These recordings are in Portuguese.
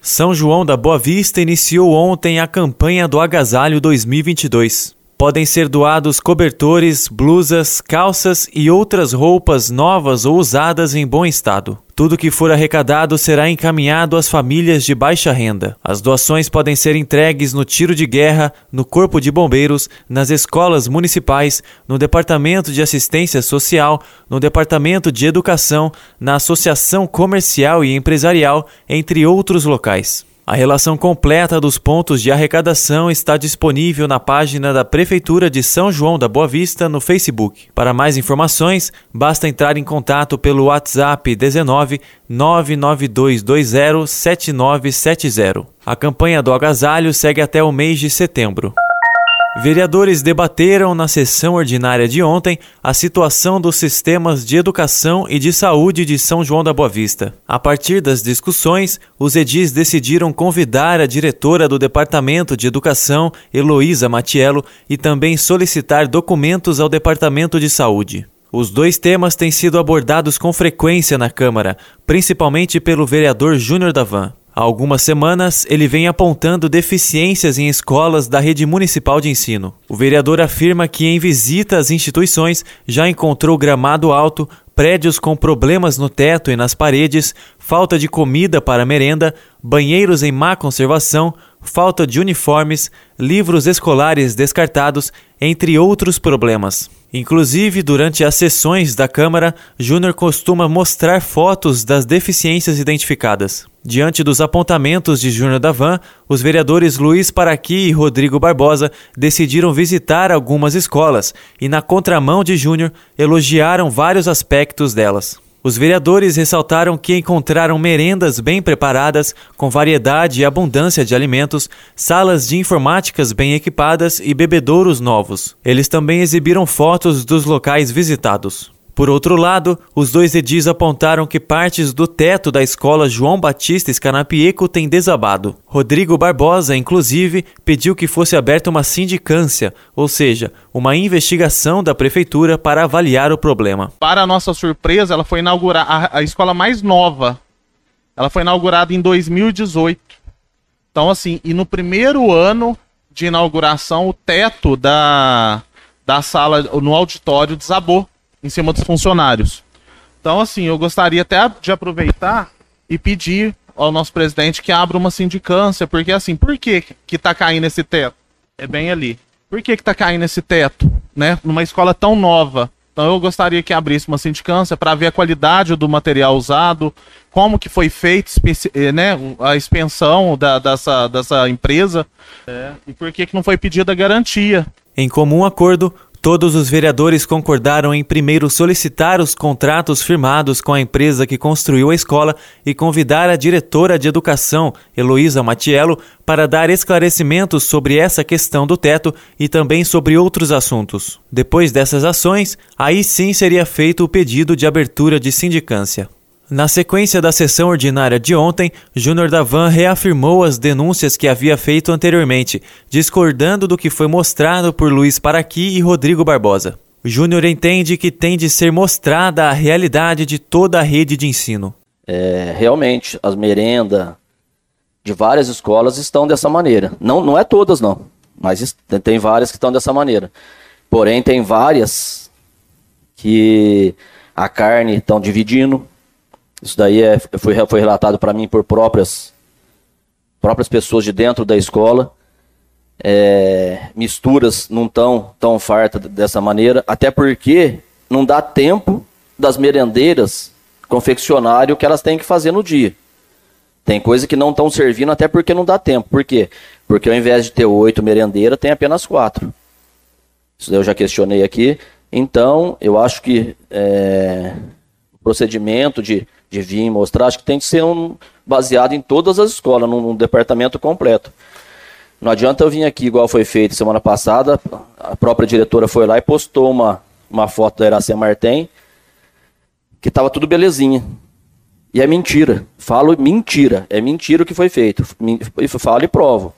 São João da Boa Vista iniciou ontem a campanha do Agasalho 2022. Podem ser doados cobertores, blusas, calças e outras roupas novas ou usadas em bom estado. Tudo que for arrecadado será encaminhado às famílias de baixa renda. As doações podem ser entregues no tiro de guerra, no Corpo de Bombeiros, nas escolas municipais, no Departamento de Assistência Social, no Departamento de Educação, na Associação Comercial e Empresarial, entre outros locais. A relação completa dos pontos de arrecadação está disponível na página da Prefeitura de São João da Boa Vista no Facebook. Para mais informações, basta entrar em contato pelo WhatsApp 19 99220 7970. A campanha do agasalho segue até o mês de setembro. Vereadores debateram na sessão ordinária de ontem a situação dos sistemas de educação e de saúde de São João da Boa Vista. A partir das discussões, os edis decidiram convidar a diretora do Departamento de Educação, Heloísa Matiello, e também solicitar documentos ao Departamento de Saúde. Os dois temas têm sido abordados com frequência na Câmara, principalmente pelo vereador Júnior Davan. Há algumas semanas, ele vem apontando deficiências em escolas da rede municipal de ensino. O vereador afirma que, em visita às instituições, já encontrou gramado alto, prédios com problemas no teto e nas paredes, falta de comida para merenda, banheiros em má conservação, falta de uniformes, livros escolares descartados, entre outros problemas. Inclusive, durante as sessões da Câmara, Júnior costuma mostrar fotos das deficiências identificadas. Diante dos apontamentos de Júnior Davan, os vereadores Luiz Paraqui e Rodrigo Barbosa decidiram visitar algumas escolas e, na contramão de Júnior, elogiaram vários aspectos delas. Os vereadores ressaltaram que encontraram merendas bem preparadas, com variedade e abundância de alimentos, salas de informáticas bem equipadas e bebedouros novos. Eles também exibiram fotos dos locais visitados. Por outro lado, os dois edis apontaram que partes do teto da escola João Batista Escanapieco têm desabado. Rodrigo Barbosa, inclusive, pediu que fosse aberta uma sindicância, ou seja, uma investigação da prefeitura para avaliar o problema. Para nossa surpresa, ela foi inaugurada a, escola mais nova. Ela foi inaugurada em 2018. Então, assim, e no primeiro ano de inauguração, o teto da, da sala, no auditório, desabou em cima dos funcionários. Então, assim, eu gostaria até de aproveitar e pedir ao nosso presidente que abra uma sindicância, porque assim, por que que tá caindo esse teto? É bem ali. Por que que tá caindo esse teto, né? Numa escola tão nova. Então eu gostaria que abrisse uma sindicância para ver a qualidade do material usado, como que foi feito eh, né, a expensão da, dessa, dessa empresa é, e por que, que não foi pedida a garantia. Em comum acordo, Todos os vereadores concordaram em primeiro solicitar os contratos firmados com a empresa que construiu a escola e convidar a diretora de educação, Heloísa Matiello, para dar esclarecimentos sobre essa questão do teto e também sobre outros assuntos. Depois dessas ações, aí sim seria feito o pedido de abertura de sindicância. Na sequência da sessão ordinária de ontem, Júnior Davan reafirmou as denúncias que havia feito anteriormente, discordando do que foi mostrado por Luiz Paraqui e Rodrigo Barbosa. Júnior entende que tem de ser mostrada a realidade de toda a rede de ensino. É, realmente, as merendas de várias escolas estão dessa maneira. Não, não é todas, não, mas tem várias que estão dessa maneira. Porém, tem várias que a carne estão dividindo, isso daí é, foi, foi relatado para mim por próprias, próprias pessoas de dentro da escola. É, misturas não tão tão farta dessa maneira, até porque não dá tempo das merendeiras confeccionarem o que elas têm que fazer no dia. Tem coisa que não estão servindo até porque não dá tempo. Por quê? Porque ao invés de ter oito merendeiras, tem apenas quatro. Isso eu já questionei aqui. Então, eu acho que é, o procedimento de de vir mostrar, acho que tem que ser um, baseado em todas as escolas, num, num departamento completo. Não adianta eu vir aqui igual foi feito semana passada, a própria diretora foi lá e postou uma, uma foto da Iracema Martem, que estava tudo belezinha. E é mentira. Falo mentira. É mentira o que foi feito. Falo e provo.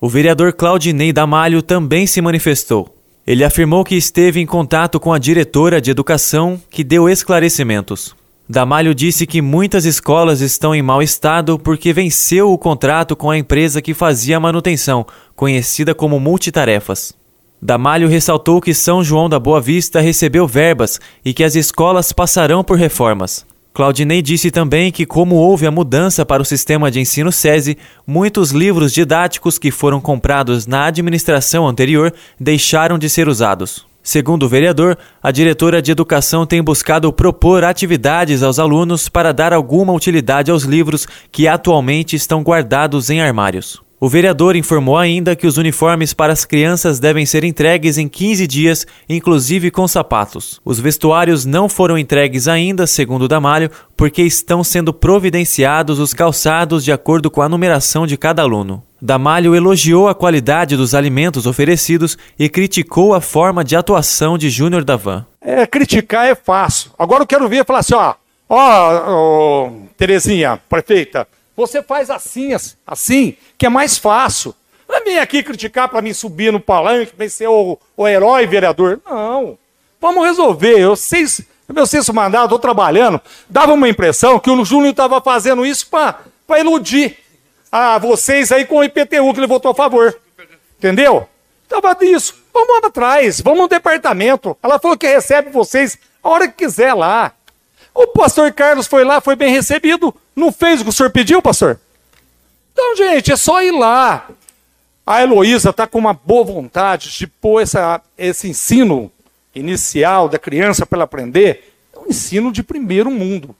O vereador Claudinei Damalho também se manifestou. Ele afirmou que esteve em contato com a diretora de educação, que deu esclarecimentos. Damalho disse que muitas escolas estão em mau estado porque venceu o contrato com a empresa que fazia a manutenção, conhecida como Multitarefas. Damalho ressaltou que São João da Boa Vista recebeu verbas e que as escolas passarão por reformas. Claudinei disse também que, como houve a mudança para o sistema de ensino SESI, muitos livros didáticos que foram comprados na administração anterior deixaram de ser usados. Segundo o vereador, a diretora de educação tem buscado propor atividades aos alunos para dar alguma utilidade aos livros que atualmente estão guardados em armários. O vereador informou ainda que os uniformes para as crianças devem ser entregues em 15 dias, inclusive com sapatos. Os vestuários não foram entregues ainda, segundo Damalho, porque estão sendo providenciados os calçados de acordo com a numeração de cada aluno. Damalho elogiou a qualidade dos alimentos oferecidos e criticou a forma de atuação de Júnior Davan. É, criticar é fácil. Agora eu quero ver falar assim, ó, ó, ó Terezinha, prefeita, você faz assim, assim, que é mais fácil. Não é vir aqui criticar para mim subir no palanque, para ser o, o herói vereador. Não. Vamos resolver. Eu sei, meu sexto mandato, estou trabalhando. Dava uma impressão que o Júnior estava fazendo isso para iludir a vocês aí com o IPTU que ele votou a favor. Entendeu? Tava disso. Vamos atrás, vamos no departamento. Ela falou que recebe vocês a hora que quiser lá. O pastor Carlos foi lá, foi bem recebido. Não fez o que o senhor pediu, pastor? Então, gente, é só ir lá. A Heloísa está com uma boa vontade de pôr essa, esse ensino inicial da criança para ela aprender. É um ensino de primeiro mundo.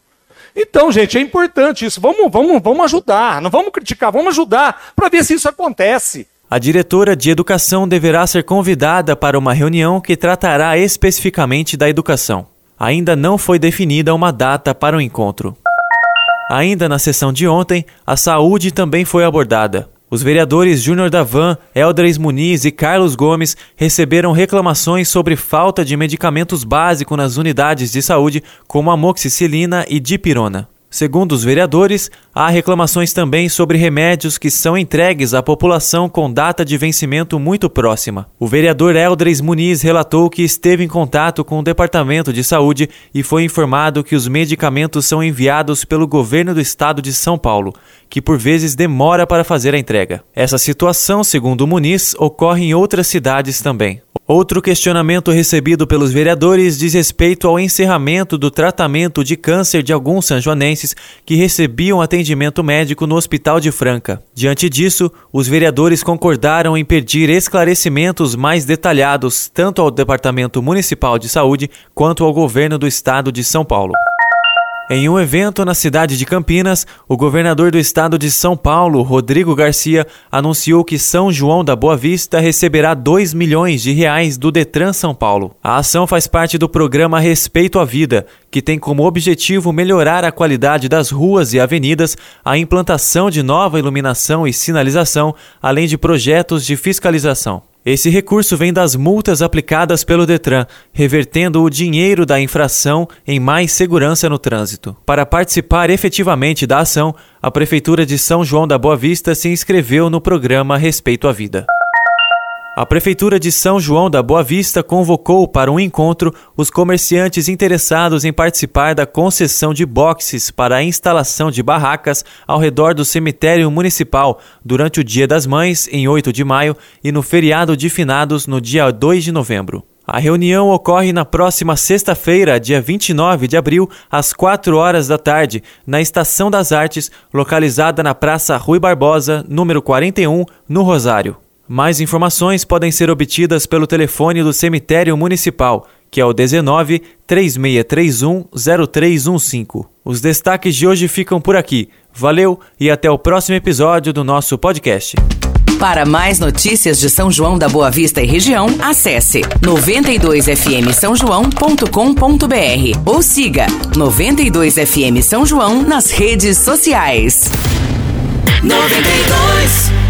Então, gente, é importante isso. Vamos, vamos, vamos ajudar. Não vamos criticar, vamos ajudar para ver se isso acontece. A diretora de educação deverá ser convidada para uma reunião que tratará especificamente da educação ainda não foi definida uma data para o encontro. Ainda na sessão de ontem, a saúde também foi abordada. Os vereadores Júnior Davan, Eldres Muniz e Carlos Gomes receberam reclamações sobre falta de medicamentos básicos nas unidades de saúde, como amoxicilina e dipirona. Segundo os vereadores, há reclamações também sobre remédios que são entregues à população com data de vencimento muito próxima. O vereador Eldres Muniz relatou que esteve em contato com o Departamento de Saúde e foi informado que os medicamentos são enviados pelo governo do estado de São Paulo, que por vezes demora para fazer a entrega. Essa situação, segundo Muniz, ocorre em outras cidades também. Outro questionamento recebido pelos vereadores diz respeito ao encerramento do tratamento de câncer de alguns sanjoanenses que recebiam atendimento médico no Hospital de Franca. Diante disso, os vereadores concordaram em pedir esclarecimentos mais detalhados tanto ao Departamento Municipal de Saúde quanto ao governo do estado de São Paulo. Em um evento na cidade de Campinas, o governador do estado de São Paulo, Rodrigo Garcia, anunciou que São João da Boa Vista receberá 2 milhões de reais do Detran São Paulo. A ação faz parte do programa Respeito à Vida, que tem como objetivo melhorar a qualidade das ruas e avenidas, a implantação de nova iluminação e sinalização, além de projetos de fiscalização. Esse recurso vem das multas aplicadas pelo Detran, revertendo o dinheiro da infração em mais segurança no trânsito. Para participar efetivamente da ação, a Prefeitura de São João da Boa Vista se inscreveu no programa Respeito à Vida. A Prefeitura de São João da Boa Vista convocou para um encontro os comerciantes interessados em participar da concessão de boxes para a instalação de barracas ao redor do cemitério municipal durante o Dia das Mães, em 8 de maio, e no feriado de finados, no dia 2 de novembro. A reunião ocorre na próxima sexta-feira, dia 29 de abril, às 4 horas da tarde, na Estação das Artes, localizada na Praça Rui Barbosa, número 41, no Rosário. Mais informações podem ser obtidas pelo telefone do cemitério municipal, que é o 19 3631 0315. Os destaques de hoje ficam por aqui. Valeu e até o próximo episódio do nosso podcast. Para mais notícias de São João da Boa Vista e região, acesse 92fm São João.com.br ou siga 92fm São João nas redes sociais. 92